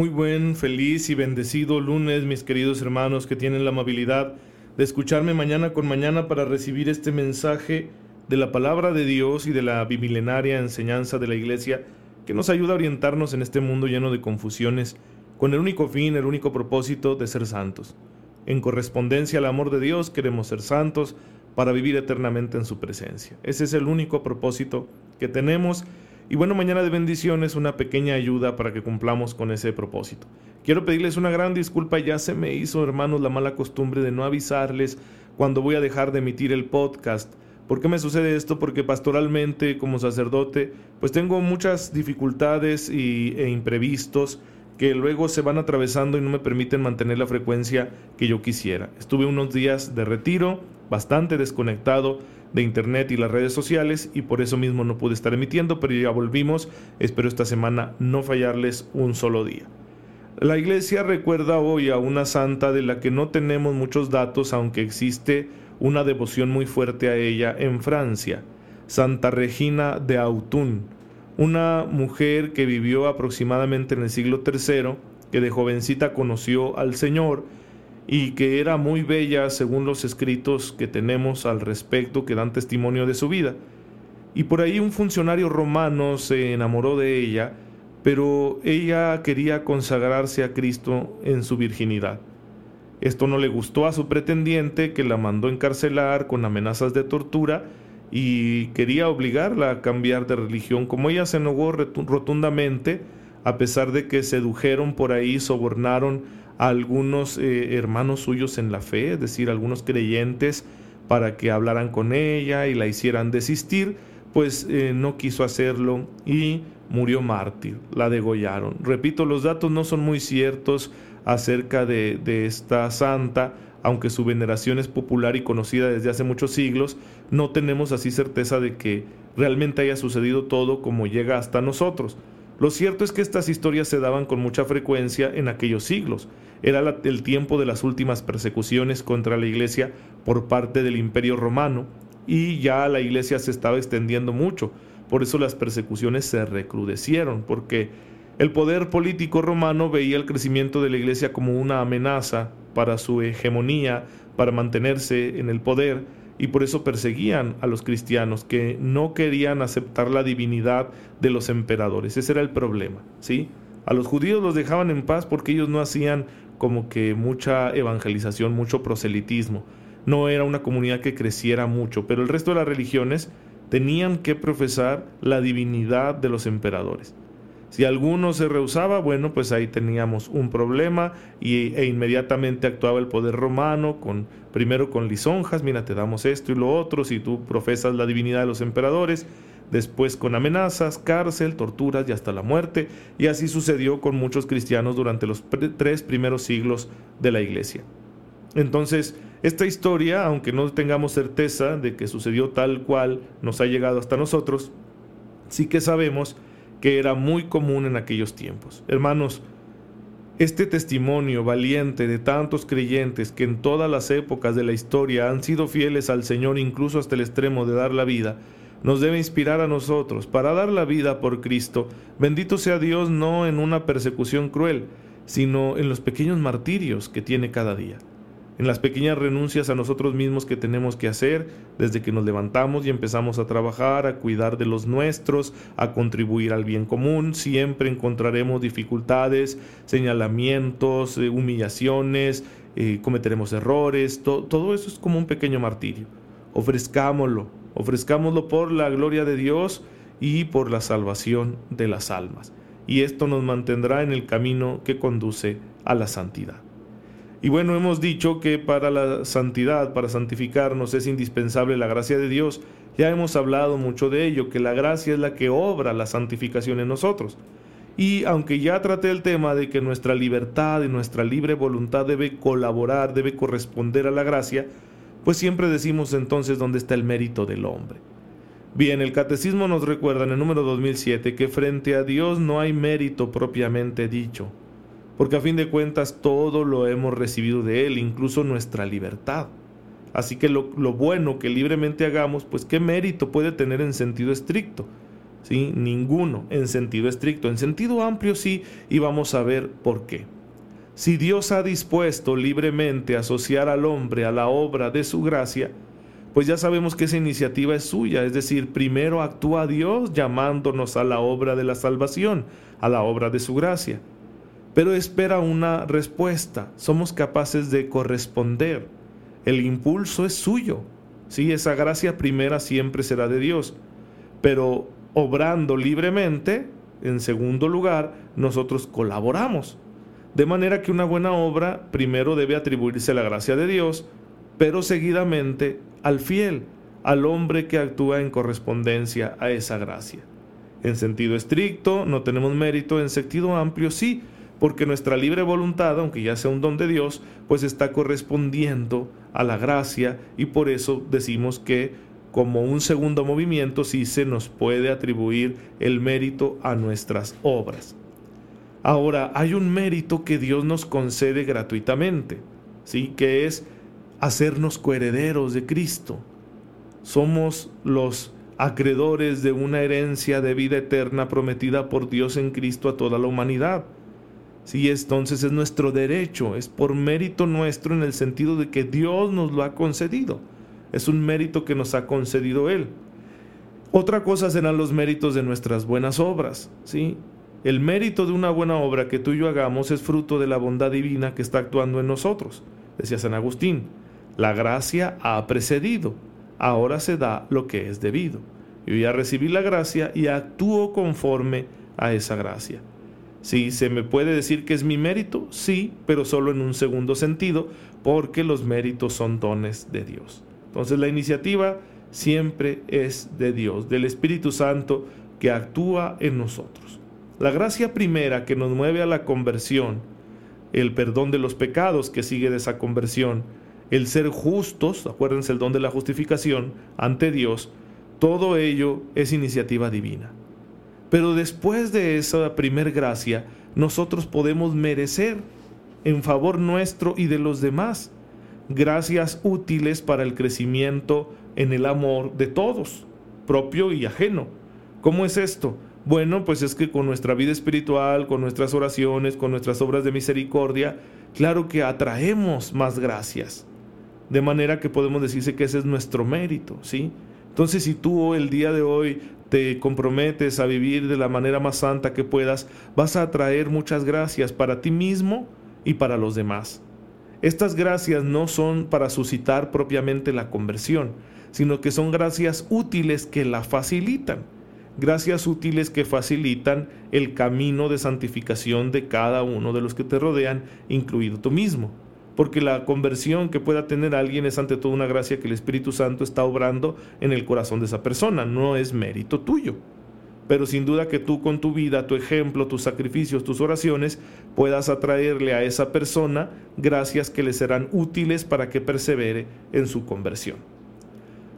Muy buen, feliz y bendecido lunes, mis queridos hermanos que tienen la amabilidad de escucharme mañana con mañana para recibir este mensaje de la palabra de Dios y de la bimilenaria enseñanza de la Iglesia que nos ayuda a orientarnos en este mundo lleno de confusiones con el único fin, el único propósito de ser santos. En correspondencia al amor de Dios queremos ser santos para vivir eternamente en su presencia. Ese es el único propósito que tenemos y bueno, mañana de bendiciones, una pequeña ayuda para que cumplamos con ese propósito. Quiero pedirles una gran disculpa, ya se me hizo, hermanos, la mala costumbre de no avisarles cuando voy a dejar de emitir el podcast. ¿Por qué me sucede esto? Porque pastoralmente, como sacerdote, pues tengo muchas dificultades y, e imprevistos que luego se van atravesando y no me permiten mantener la frecuencia que yo quisiera. Estuve unos días de retiro, bastante desconectado, de internet y las redes sociales y por eso mismo no pude estar emitiendo, pero ya volvimos. Espero esta semana no fallarles un solo día. La iglesia recuerda hoy a una santa de la que no tenemos muchos datos, aunque existe una devoción muy fuerte a ella en Francia, Santa Regina de Autun, una mujer que vivió aproximadamente en el siglo III, que de jovencita conoció al Señor, y que era muy bella según los escritos que tenemos al respecto que dan testimonio de su vida. Y por ahí un funcionario romano se enamoró de ella, pero ella quería consagrarse a Cristo en su virginidad. Esto no le gustó a su pretendiente, que la mandó encarcelar con amenazas de tortura y quería obligarla a cambiar de religión. Como ella se negó rotundamente, a pesar de que sedujeron por ahí, sobornaron algunos eh, hermanos suyos en la fe, es decir, algunos creyentes, para que hablaran con ella y la hicieran desistir, pues eh, no quiso hacerlo y murió mártir, la degollaron. Repito, los datos no son muy ciertos acerca de, de esta santa, aunque su veneración es popular y conocida desde hace muchos siglos, no tenemos así certeza de que realmente haya sucedido todo como llega hasta nosotros. Lo cierto es que estas historias se daban con mucha frecuencia en aquellos siglos. Era el tiempo de las últimas persecuciones contra la iglesia por parte del imperio romano y ya la iglesia se estaba extendiendo mucho. Por eso las persecuciones se recrudecieron, porque el poder político romano veía el crecimiento de la iglesia como una amenaza para su hegemonía, para mantenerse en el poder, y por eso perseguían a los cristianos que no querían aceptar la divinidad de los emperadores. Ese era el problema, ¿sí? A los judíos los dejaban en paz porque ellos no hacían como que mucha evangelización, mucho proselitismo. No era una comunidad que creciera mucho, pero el resto de las religiones tenían que profesar la divinidad de los emperadores. Si alguno se rehusaba, bueno, pues ahí teníamos un problema y, e inmediatamente actuaba el poder romano con primero con lisonjas, mira, te damos esto y lo otro, si tú profesas la divinidad de los emperadores, después con amenazas, cárcel, torturas y hasta la muerte, y así sucedió con muchos cristianos durante los tres primeros siglos de la iglesia. Entonces, esta historia, aunque no tengamos certeza de que sucedió tal cual nos ha llegado hasta nosotros, sí que sabemos que era muy común en aquellos tiempos. Hermanos, este testimonio valiente de tantos creyentes que en todas las épocas de la historia han sido fieles al Señor incluso hasta el extremo de dar la vida, nos debe inspirar a nosotros para dar la vida por Cristo. Bendito sea Dios no en una persecución cruel, sino en los pequeños martirios que tiene cada día en las pequeñas renuncias a nosotros mismos que tenemos que hacer desde que nos levantamos y empezamos a trabajar, a cuidar de los nuestros, a contribuir al bien común. Siempre encontraremos dificultades, señalamientos, eh, humillaciones, eh, cometeremos errores. todo eso es como un pequeño martirio. Ofrezcámoslo, ofrezcámoslo por la gloria de Dios y por la salvación de las almas. Y esto nos mantendrá en el camino que conduce a la santidad. Y bueno, hemos dicho que para la santidad, para santificarnos, es indispensable la gracia de Dios. Ya hemos hablado mucho de ello, que la gracia es la que obra la santificación en nosotros. Y aunque ya traté el tema de que nuestra libertad y nuestra libre voluntad debe colaborar, debe corresponder a la gracia, pues siempre decimos entonces dónde está el mérito del hombre. Bien, el catecismo nos recuerda en el número 2007 que frente a Dios no hay mérito propiamente dicho, porque a fin de cuentas todo lo hemos recibido de Él, incluso nuestra libertad. Así que lo, bueno que libremente hagamos, pues qué mérito puede tener en sentido estricto. ¿Sí? Ninguno en sentido estricto. En sentido amplio sí, y vamos a ver por qué. Si Dios ha dispuesto libremente asociar al hombre a la obra de su gracia, pues ya sabemos que esa iniciativa es suya, es decir, primero actúa Dios llamándonos a la obra de la salvación, a la obra de su gracia. Pero espera una respuesta, somos capaces de corresponder el impulso es suyo. Sí, esa gracia primera siempre será de Dios. Pero obrando libremente, en segundo lugar, nosotros colaboramos. De manera que una buena obra primero debe atribuirse a la gracia de Dios, pero seguidamente al fiel, al hombre que actúa en correspondencia a esa gracia. En sentido estricto, no tenemos mérito, en sentido amplio sí, porque nuestra libre voluntad, aunque ya sea un don de Dios, pues está correspondiendo a la gracia y por eso decimos que como un segundo movimiento sí se nos puede atribuir el mérito a nuestras obras. Ahora, hay un mérito que Dios nos concede gratuitamente, ¿sí? que es hacernos coherederos de Cristo. Somos los acreedores de una herencia de vida eterna prometida por Dios en Cristo a toda la humanidad. Sí, entonces es nuestro derecho, es por mérito nuestro en el sentido de que Dios nos lo ha concedido. Es un mérito que nos ha concedido Él. Otra cosa serán los méritos de nuestras buenas obras, ¿sí? El mérito de una buena obra que tú y yo hagamos es fruto de la bondad divina que está actuando en nosotros. Decía San Agustín, la gracia ha precedido, ahora se da lo que es debido. Yo ya recibí la gracia y actúo conforme a esa gracia. Si se me puede decir que es mi mérito, sí, pero solo en un segundo sentido, porque los méritos son dones de Dios. Entonces la iniciativa siempre es de Dios, del Espíritu Santo que actúa en nosotros. La gracia primera que nos mueve a la conversión, el perdón de los pecados que sigue de esa conversión, el ser justos, acuérdense el don de la justificación ante Dios, todo ello es iniciativa divina. Pero después de esa primer gracia, nosotros podemos merecer en favor nuestro y de los demás gracias útiles para el crecimiento en el amor de todos, propio y ajeno. ¿Cómo es esto? Bueno, pues es que con nuestra vida espiritual, con nuestras oraciones, con nuestras obras de misericordia, claro que atraemos más gracias. De manera que podemos decirse que ese es nuestro mérito, ¿sí? Entonces, si tú el día de hoy te comprometes a vivir de la manera más santa que puedas, vas a atraer muchas gracias para ti mismo y para los demás. Estas gracias no son para suscitar propiamente la conversión, sino que son gracias útiles que la facilitan. Gracias útiles que facilitan el camino de santificación de cada uno de los que te rodean, incluido tú mismo porque la conversión que pueda tener alguien es ante todo una gracia que el Espíritu Santo está obrando en el corazón de esa persona, no es mérito tuyo. Pero sin duda que tú con tu vida, tu ejemplo, tus sacrificios, tus oraciones, puedas atraerle a esa persona gracias que le serán útiles para que persevere en su conversión.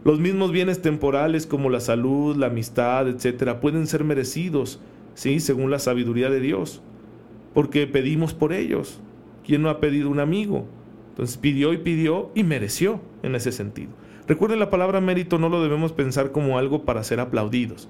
Los mismos bienes temporales como la salud, la amistad, etcétera, pueden ser merecidos, sí, según la sabiduría de Dios, porque pedimos por ellos. ¿Quién no ha pedido un amigo? Entonces pidió y pidió y mereció en ese sentido. Recuerden, la palabra mérito no lo debemos pensar como algo para ser aplaudidos,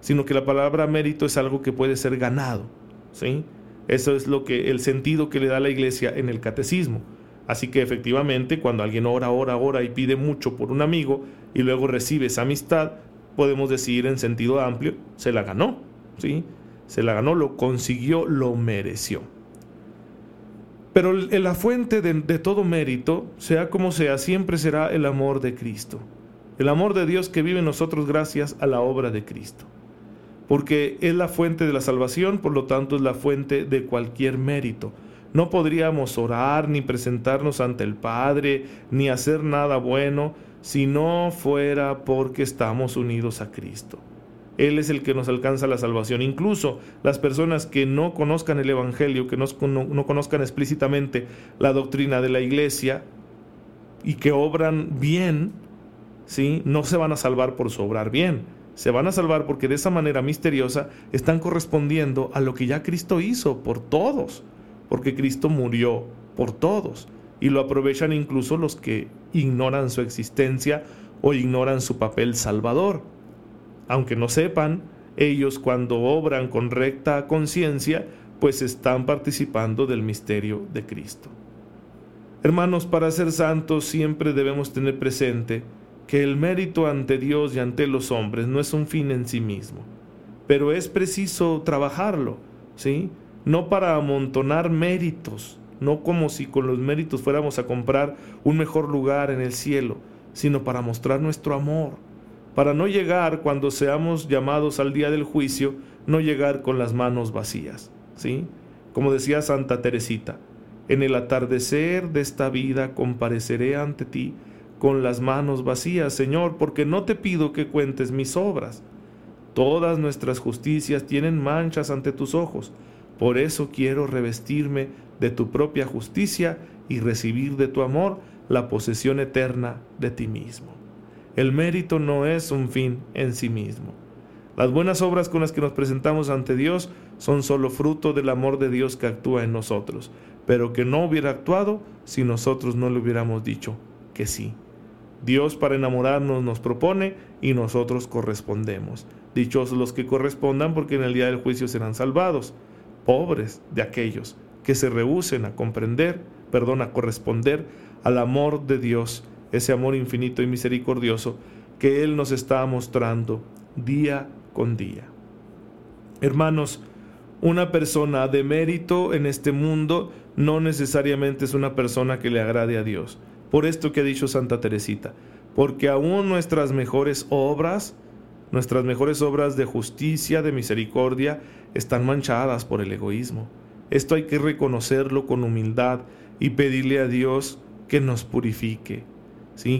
sino que la palabra mérito es algo que puede ser ganado. ¿sí? Eso es lo que el sentido que le da la iglesia en el catecismo. Así que efectivamente, cuando alguien ora, ora, ora y pide mucho por un amigo y luego recibe esa amistad, podemos decir en sentido amplio, se la ganó, ¿sí? Se la ganó, lo consiguió, lo mereció. Pero la fuente de, todo mérito, sea como sea, siempre será el amor de Cristo. El amor de Dios que vive en nosotros gracias a la obra de Cristo. Porque es la fuente de la salvación, por lo tanto es la fuente de cualquier mérito. No podríamos orar ni presentarnos ante el Padre, ni hacer nada bueno, si no fuera porque estamos unidos a Cristo. Él es el que nos alcanza la salvación. Incluso las personas que no conozcan el Evangelio, que no, no, conozcan explícitamente la doctrina de la iglesia y que obran bien, ¿sí? no se van a salvar por su obrar bien. Se van a salvar porque de esa manera misteriosa están correspondiendo a lo que ya Cristo hizo por todos, porque Cristo murió por todos y lo aprovechan incluso los que ignoran su existencia o ignoran su papel salvador. Aunque no sepan, ellos cuando obran con recta conciencia, pues están participando del misterio de Cristo. Hermanos, para ser santos siempre debemos tener presente que el mérito ante Dios y ante los hombres no es un fin en sí mismo, pero es preciso trabajarlo, ¿sí? No para amontonar méritos, no como si con los méritos fuéramos a comprar un mejor lugar en el cielo, sino para mostrar nuestro amor, para no llegar cuando seamos llamados al día del juicio, no llegar con las manos vacías, ¿sí? Como decía Santa Teresita, en el atardecer de esta vida compareceré ante ti con las manos vacías, Señor, porque no te pido que cuentes mis obras. Todas nuestras justicias tienen manchas ante tus ojos, por eso quiero revestirme de tu propia justicia y recibir de tu amor la posesión eterna de ti mismo. El mérito no es un fin en sí mismo. Las buenas obras con las que nos presentamos ante Dios son solo fruto del amor de Dios que actúa en nosotros, pero que no hubiera actuado si nosotros no le hubiéramos dicho que sí. Dios para enamorarnos nos propone y nosotros correspondemos. Dichosos los que correspondan porque en el día del juicio serán salvados. Pobres de aquellos que se rehúsen a comprender, perdón, a corresponder al amor de Dios, ese amor infinito y misericordioso que Él nos está mostrando día con día. Hermanos, una persona de mérito en este mundo no necesariamente es una persona que le agrade a Dios. Por esto que ha dicho Santa Teresita, porque aún nuestras mejores obras, nuestras mejores obras de justicia, de misericordia, están manchadas por el egoísmo. Esto hay que reconocerlo con humildad y pedirle a Dios que nos purifique,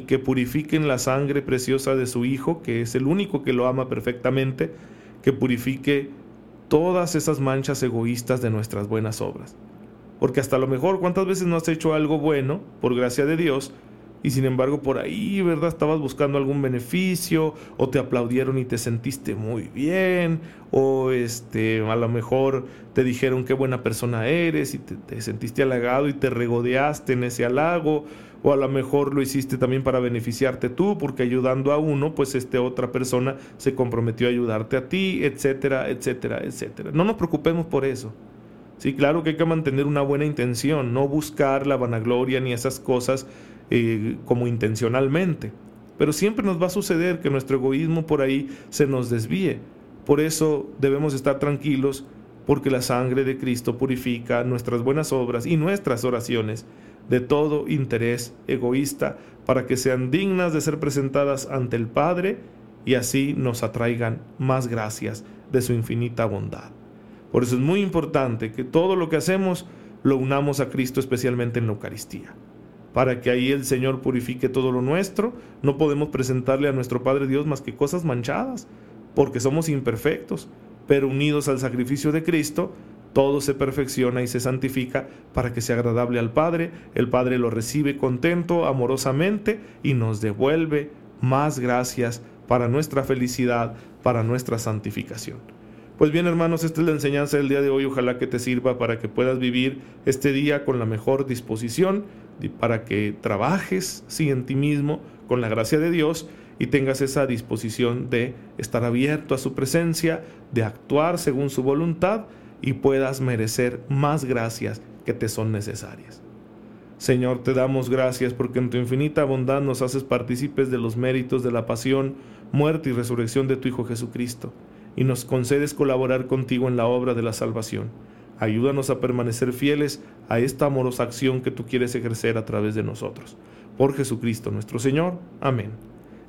que purifiquen la sangre preciosa de su Hijo, que es el único que lo ama perfectamente, que purifique todas esas manchas egoístas de nuestras buenas obras. Porque hasta lo mejor, ¿cuántas veces no has hecho algo bueno, por gracia de Dios, y sin embargo por ahí, ¿verdad? Estabas buscando algún beneficio o te aplaudieron y te sentiste muy bien o este, a lo mejor te dijeron qué buena persona eres y te, sentiste halagado y te regodeaste en ese halago o a lo mejor lo hiciste también para beneficiarte tú porque ayudando a uno, pues este otra persona se comprometió a ayudarte a ti, etcétera, etcétera, etcétera. No nos preocupemos por eso. Sí, claro que hay que mantener una buena intención, no buscar la vanagloria ni esas cosas eh, como intencionalmente. Pero siempre nos va a suceder que nuestro egoísmo por ahí se nos desvíe. Por eso debemos estar tranquilos porque la sangre de Cristo purifica nuestras buenas obras y nuestras oraciones de todo interés egoísta para que sean dignas de ser presentadas ante el Padre y así nos atraigan más gracias de su infinita bondad. Por eso es muy importante que todo lo que hacemos lo unamos a Cristo especialmente en la Eucaristía. Para que ahí el Señor purifique todo lo nuestro, no podemos presentarle a nuestro Padre Dios más que cosas manchadas, porque somos imperfectos, pero unidos al sacrificio de Cristo, todo se perfecciona y se santifica para que sea agradable al Padre, el Padre lo recibe contento, amorosamente y nos devuelve más gracias para nuestra felicidad, para nuestra santificación. Pues bien, hermanos, esta es la enseñanza del día de hoy. Ojalá que te sirva para que puedas vivir este día con la mejor disposición, para que trabajes sí, en ti mismo con la gracia de Dios y tengas esa disposición de estar abierto a su presencia, de actuar según su voluntad y puedas merecer más gracias que te son necesarias. Señor, te damos gracias porque en tu infinita bondad nos haces partícipes de los méritos de la pasión, muerte y resurrección de tu Hijo Jesucristo y nos concedes colaborar contigo en la obra de la salvación. Ayúdanos a permanecer fieles a esta amorosa acción que tú quieres ejercer a través de nosotros. Por Jesucristo nuestro Señor. Amén.